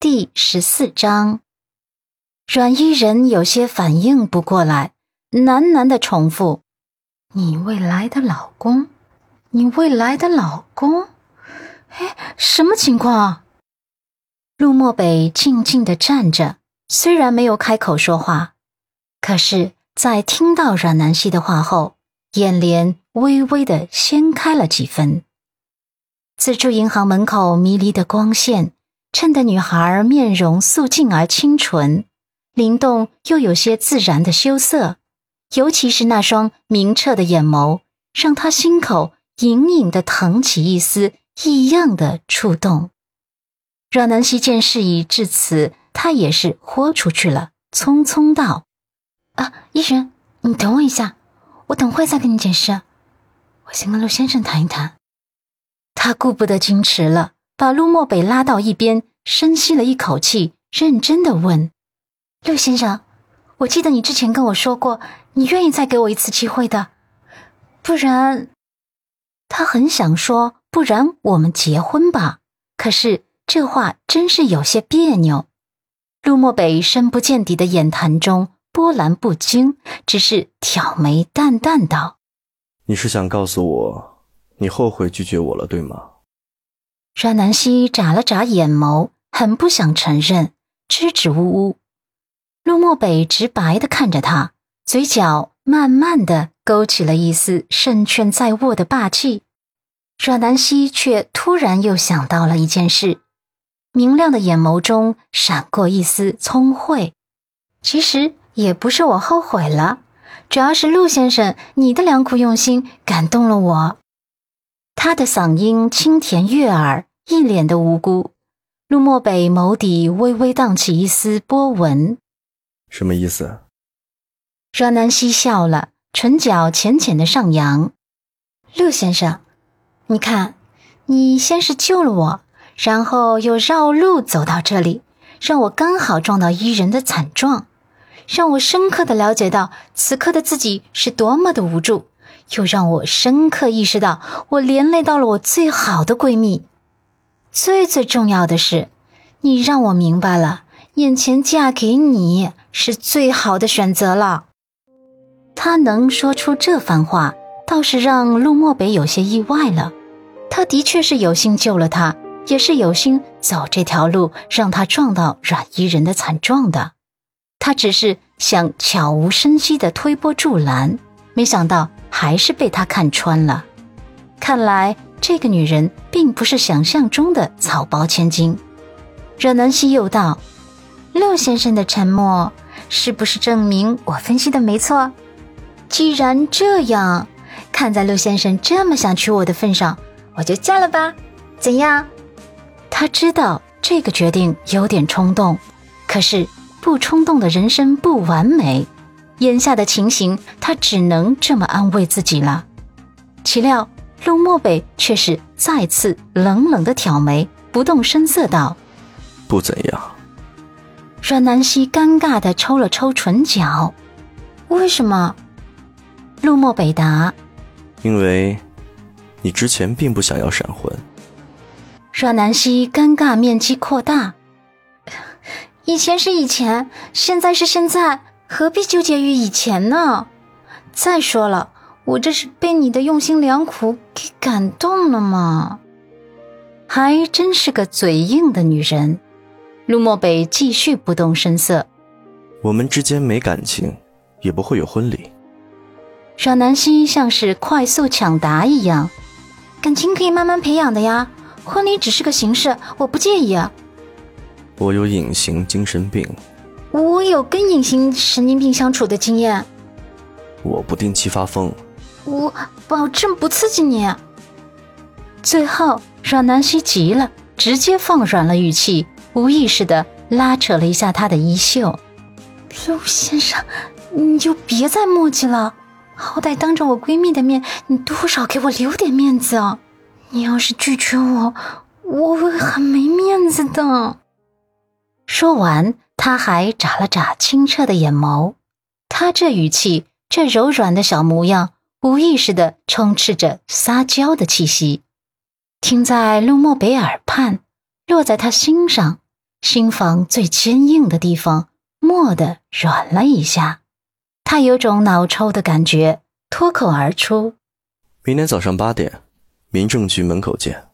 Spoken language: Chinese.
第十四章，阮伊人有些反应不过来，喃喃的重复：“你未来的老公，你未来的老公。”哎，什么情况？陆漠北静静的站着，虽然没有开口说话，可是，在听到阮南希的话后，眼帘微微的掀开了几分。自助银行门口迷离的光线，衬得女孩面容素净而清纯，灵动又有些自然的羞涩，尤其是那双明澈的眼眸，让她心口隐隐的腾起一丝异样的触动。阮南希见事已至此，她也是豁出去了，匆匆道：“啊，医生，你等我一下，我等会再跟你解释。我先跟陆先生谈一谈。”他顾不得矜持了，把陆漠北拉到一边，深吸了一口气，认真的问：“陆先生，我记得你之前跟我说过，你愿意再给我一次机会的，不然……”他很想说“不然我们结婚吧”，可是这话真是有些别扭。陆漠北深不见底的眼潭中波澜不惊，只是挑眉淡淡道：“你是想告诉我？”你后悔拒绝我了，对吗？阮南希眨了眨眼眸，很不想承认，支支吾吾。陆漠北直白的看着他，嘴角慢慢的勾起了一丝胜券在握的霸气。阮南希却突然又想到了一件事，明亮的眼眸中闪过一丝聪慧。其实也不是我后悔了，主要是陆先生你的良苦用心感动了我。他的嗓音清甜悦耳，一脸的无辜。陆漠北眸底微微荡起一丝波纹，什么意思？阮南希笑了，唇角浅浅的上扬。陆先生，你看，你先是救了我，然后又绕路走到这里，让我刚好撞到伊人的惨状，让我深刻的了解到此刻的自己是多么的无助。又让我深刻意识到，我连累到了我最好的闺蜜。最最重要的是，你让我明白了，眼前嫁给你是最好的选择了。他能说出这番话，倒是让陆漠北有些意外了。他的确是有心救了他，也是有心走这条路，让他撞到阮伊人的惨状的。他只是想悄无声息的推波助澜，没想到。还是被他看穿了，看来这个女人并不是想象中的草包千金。惹南希又道：“陆先生的沉默，是不是证明我分析的没错？既然这样，看在陆先生这么想娶我的份上，我就嫁了吧，怎样？”他知道这个决定有点冲动，可是不冲动的人生不完美。眼下的情形，他只能这么安慰自己了。岂料陆漠北却是再次冷冷的挑眉，不动声色道：“不怎样。”阮南希尴尬的抽了抽唇角：“为什么？”陆漠北答：“因为，你之前并不想要闪婚。”阮南希尴尬面积扩大：“ 以前是以前，现在是现在。”何必纠结于以前呢？再说了，我这是被你的用心良苦给感动了吗？还真是个嘴硬的女人。陆漠北继续不动声色。我们之间没感情，也不会有婚礼。阮南希像是快速抢答一样，感情可以慢慢培养的呀。婚礼只是个形式，我不介意啊。我有隐形精神病。我有跟隐形神经病相处的经验。我不定期发疯。我保证不刺激你。最后，阮南希急了，直接放软了语气，无意识的拉扯了一下他的衣袖。陆先生，你就别再磨叽了，好歹当着我闺蜜的面，你多少给我留点面子啊！你要是拒绝我，我会很没面子的。说完。他还眨了眨清澈的眼眸，他这语气，这柔软的小模样，无意识的充斥着撒娇的气息，听在陆漠北耳畔，落在他心上，心房最坚硬的地方蓦地软了一下，他有种脑抽的感觉，脱口而出：“明天早上八点，民政局门口见。”